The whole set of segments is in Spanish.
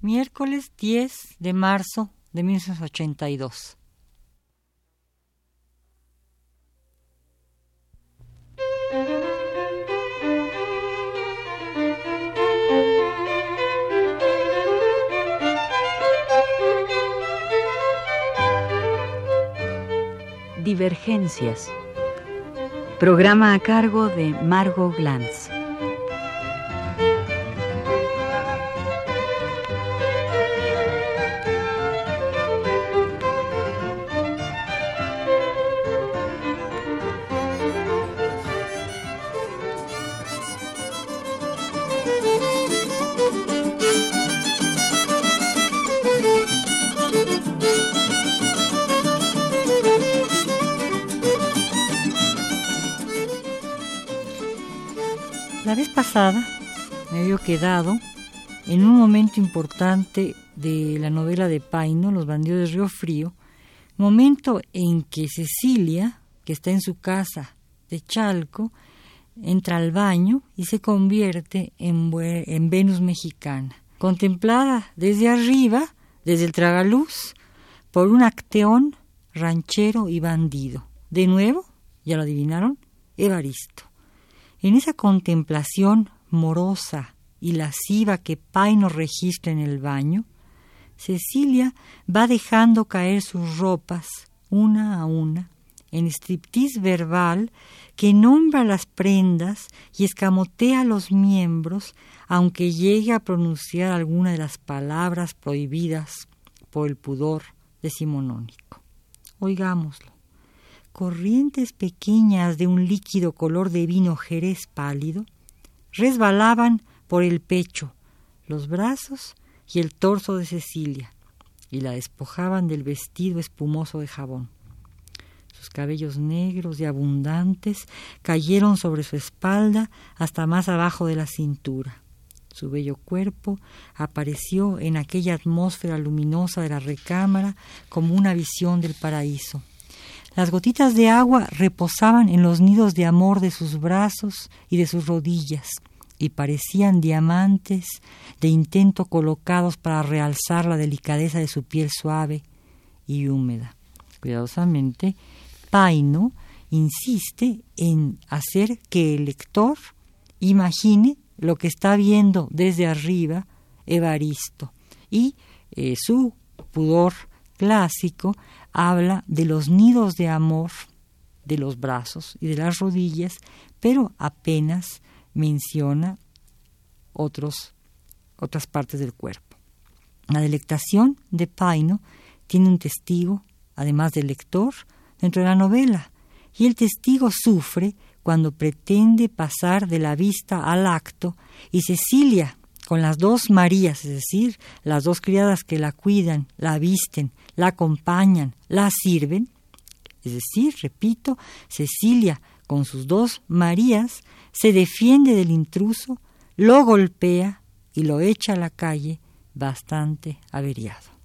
Miércoles 10 de marzo de 1982. Divergencias. Programa a cargo de Margot Glantz. La vez pasada me había quedado en un momento importante de la novela de Paino, Los bandidos de Río Frío, momento en que Cecilia, que está en su casa de Chalco, entra al baño y se convierte en, en Venus mexicana, contemplada desde arriba, desde el tragaluz, por un acteón ranchero y bandido. De nuevo, ya lo adivinaron, Evaristo. En esa contemplación morosa y lasciva que Paino registra en el baño, Cecilia va dejando caer sus ropas una a una en striptease verbal que nombra las prendas y escamotea los miembros aunque llegue a pronunciar alguna de las palabras prohibidas por el pudor decimonónico. Oigámoslo corrientes pequeñas de un líquido color de vino jerez pálido resbalaban por el pecho, los brazos y el torso de Cecilia y la despojaban del vestido espumoso de jabón. Sus cabellos negros y abundantes cayeron sobre su espalda hasta más abajo de la cintura. Su bello cuerpo apareció en aquella atmósfera luminosa de la recámara como una visión del paraíso. Las gotitas de agua reposaban en los nidos de amor de sus brazos y de sus rodillas, y parecían diamantes de intento colocados para realzar la delicadeza de su piel suave y húmeda. Cuidadosamente, Paino insiste en hacer que el lector imagine lo que está viendo desde arriba Evaristo y eh, su pudor clásico habla de los nidos de amor de los brazos y de las rodillas, pero apenas menciona otros, otras partes del cuerpo. La delectación de Paino tiene un testigo, además del lector, dentro de la novela, y el testigo sufre cuando pretende pasar de la vista al acto y Cecilia, con las dos Marías, es decir, las dos criadas que la cuidan, la visten, la acompañan, la sirven, es decir, repito, Cecilia con sus dos Marías se defiende del intruso, lo golpea y lo echa a la calle bastante averiado.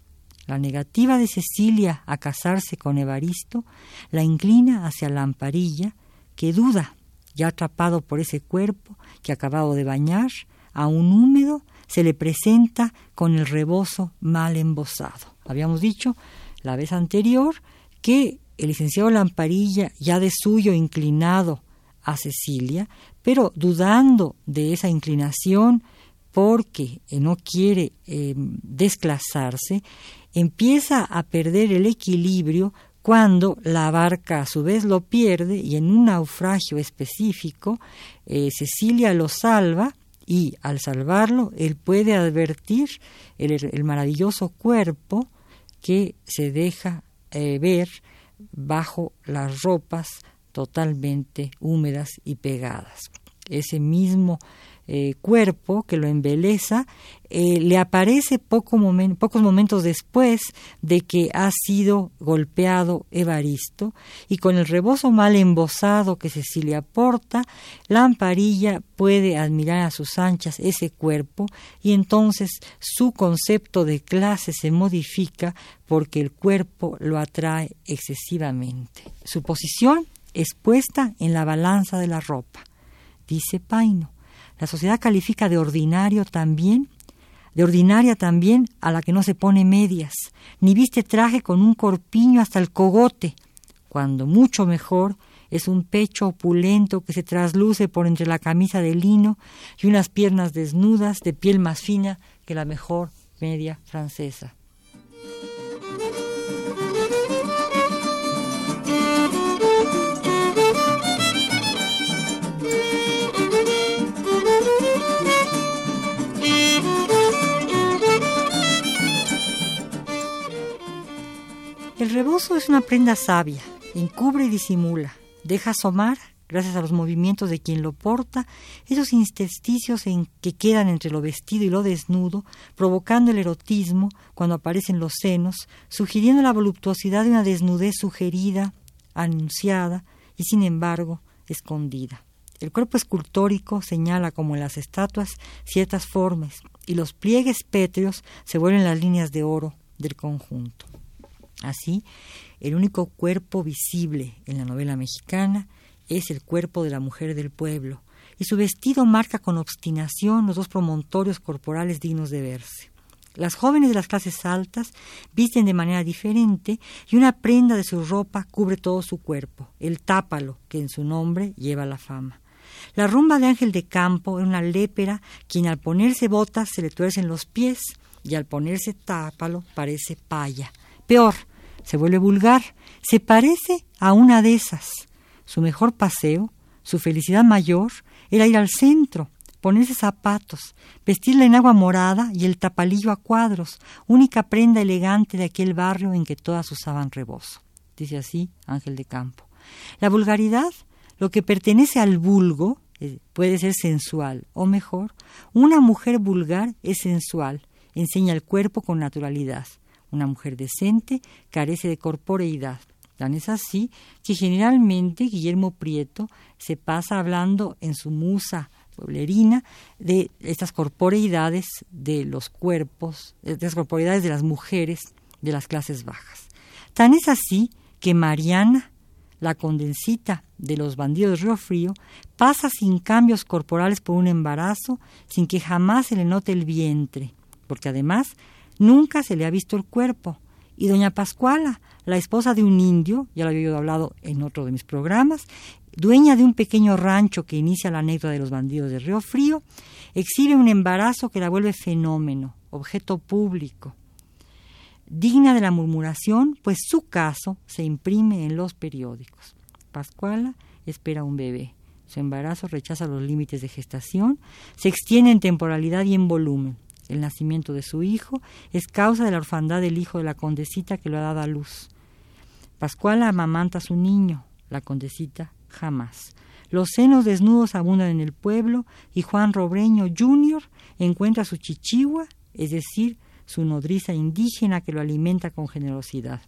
La negativa de Cecilia a casarse con Evaristo la inclina hacia la amparilla, que duda, ya atrapado por ese cuerpo que acabado de bañar, aún húmedo, se le presenta con el rebozo mal embosado. Habíamos dicho la vez anterior que el licenciado Lamparilla, ya de suyo inclinado a Cecilia, pero dudando de esa inclinación porque no quiere eh, desclasarse, empieza a perder el equilibrio cuando la barca a su vez lo pierde y en un naufragio específico eh, Cecilia lo salva y al salvarlo él puede advertir el, maravilloso cuerpo que se deja eh, ver bajo las ropas totalmente húmedas y pegadas. Ese mismo eh, cuerpo que lo embeleza, eh, le aparece poco pocos momentos después de que ha sido golpeado Evaristo y con el rebozo mal embosado que Cecilia porta, Lamparilla puede admirar a sus anchas ese cuerpo y entonces su concepto de clase se modifica porque el cuerpo lo atrae excesivamente. Su posición es puesta en la balanza de la ropa. Dice Paino, la sociedad califica de ordinario también de ordinaria también a la que no se pone medias, ni viste traje con un corpiño hasta el cogote, cuando mucho mejor es un pecho opulento que se trasluce por entre la camisa de lino y unas piernas desnudas de piel más fina que la mejor media francesa. El rebozo es una prenda sabia, encubre y disimula, deja asomar, gracias a los movimientos de quien lo porta, esos intersticios en que quedan entre lo vestido y lo desnudo, provocando el erotismo cuando aparecen los senos, sugiriendo la voluptuosidad de una desnudez sugerida, anunciada y sin embargo escondida. El cuerpo escultórico señala, como en las estatuas, ciertas formas, y los pliegues pétreos se vuelven las líneas de oro del conjunto. Así, el único cuerpo visible en la novela mexicana es el cuerpo de la mujer del pueblo, y su vestido marca con obstinación los dos promontorios corporales dignos de verse. Las jóvenes de las clases altas visten de manera diferente y una prenda de su ropa cubre todo su cuerpo, el tápalo, que en su nombre lleva la fama. La rumba de Ángel de Campo es una lépera quien al ponerse botas se le tuercen los pies y al ponerse tápalo parece paya. Peor, se vuelve vulgar, se parece a una de esas. Su mejor paseo, su felicidad mayor, era ir al centro, ponerse zapatos, vestirla en agua morada y el tapalillo a cuadros, única prenda elegante de aquel barrio en que todas usaban rebozo. Dice así Ángel de Campo. La vulgaridad, lo que pertenece al vulgo, eh, puede ser sensual, o mejor, una mujer vulgar es sensual, enseña el cuerpo con naturalidad. Una mujer decente carece de corporeidad. Tan es así que generalmente Guillermo Prieto se pasa hablando en su musa pueblerina de estas corporeidades de los cuerpos, de las corporeidades de las mujeres de las clases bajas. Tan es así que Mariana, la condensita de los bandidos de Río Frío, pasa sin cambios corporales por un embarazo, sin que jamás se le note el vientre, porque además Nunca se le ha visto el cuerpo. Y doña Pascuala, la esposa de un indio, ya lo había hablado en otro de mis programas, dueña de un pequeño rancho que inicia la anécdota de los bandidos de Río Frío, exhibe un embarazo que la vuelve fenómeno, objeto público. Digna de la murmuración, pues su caso se imprime en los periódicos. Pascuala espera un bebé. Su embarazo rechaza los límites de gestación, se extiende en temporalidad y en volumen el nacimiento de su hijo, es causa de la orfandad del hijo de la condesita que lo ha dado a luz. Pascuala amamanta a su niño, la condesita jamás. Los senos desnudos abundan en el pueblo y Juan Robreño Jr. encuentra su chichigua, es decir, su nodriza indígena que lo alimenta con generosidad.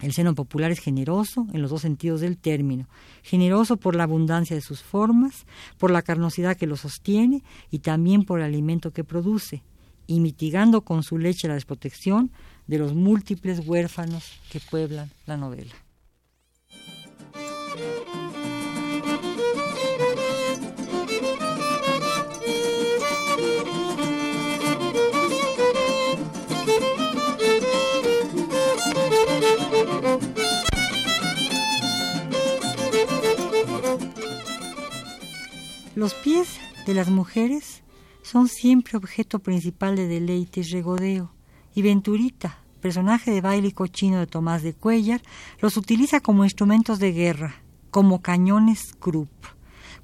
El seno popular es generoso en los dos sentidos del término, generoso por la abundancia de sus formas, por la carnosidad que lo sostiene y también por el alimento que produce y mitigando con su leche la desprotección de los múltiples huérfanos que pueblan la novela. Los pies de las mujeres son siempre objeto principal de deleite y regodeo, y Venturita, personaje de baile y cochino de Tomás de Cuellar, los utiliza como instrumentos de guerra, como cañones Krupp.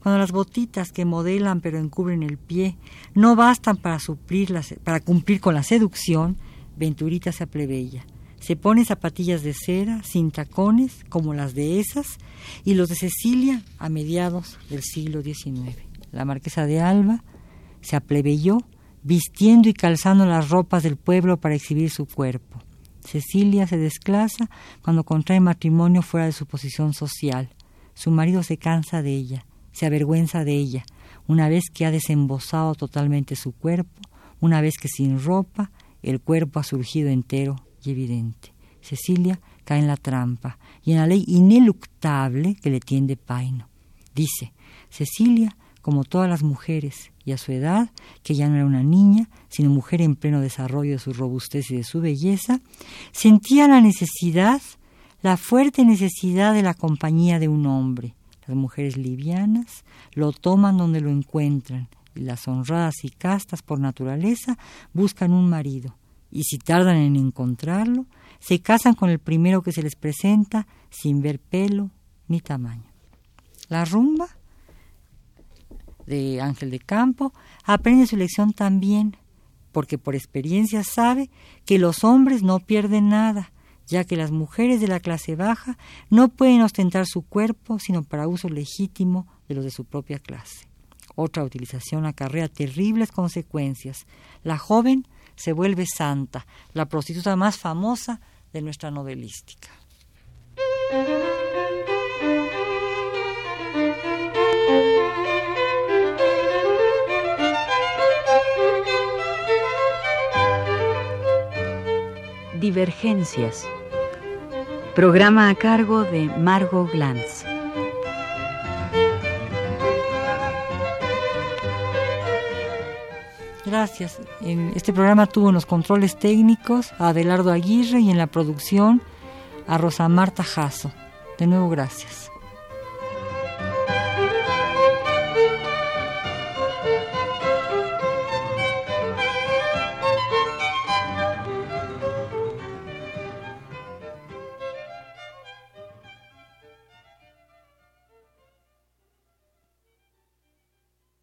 Cuando las botitas que modelan pero encubren el pie no bastan para, suplir para cumplir con la seducción, Venturita se aplebeya. Se pone zapatillas de cera, sin tacones, como las de esas, y los de Cecilia a mediados del siglo XIX. La marquesa de Alba se aplebeyó, vistiendo y calzando las ropas del pueblo para exhibir su cuerpo. Cecilia se desclasa cuando contrae matrimonio fuera de su posición social. Su marido se cansa de ella, se avergüenza de ella, una vez que ha desembosado totalmente su cuerpo, una vez que sin ropa el cuerpo ha surgido entero y evidente. Cecilia cae en la trampa y en la ley ineluctable que le tiende Paino. Dice, Cecilia como todas las mujeres, y a su edad, que ya no era una niña, sino mujer en pleno desarrollo de su robustez y de su belleza, sentía la necesidad, la fuerte necesidad de la compañía de un hombre. Las mujeres livianas lo toman donde lo encuentran, y las honradas y castas por naturaleza buscan un marido, y si tardan en encontrarlo, se casan con el primero que se les presenta sin ver pelo ni tamaño. La rumba de Ángel de Campo aprende su lección también, porque por experiencia sabe que los hombres no pierden nada, ya que las mujeres de la clase baja no pueden ostentar su cuerpo sino para uso legítimo de los de su propia clase. Otra utilización acarrea terribles consecuencias. La joven se vuelve santa, la prostituta más famosa de nuestra novelística. Divergencias. Programa a cargo de Margot Glantz. Gracias. En este programa tuvo los controles técnicos a Adelardo Aguirre y en la producción a Rosa Marta Jasso. De nuevo, gracias.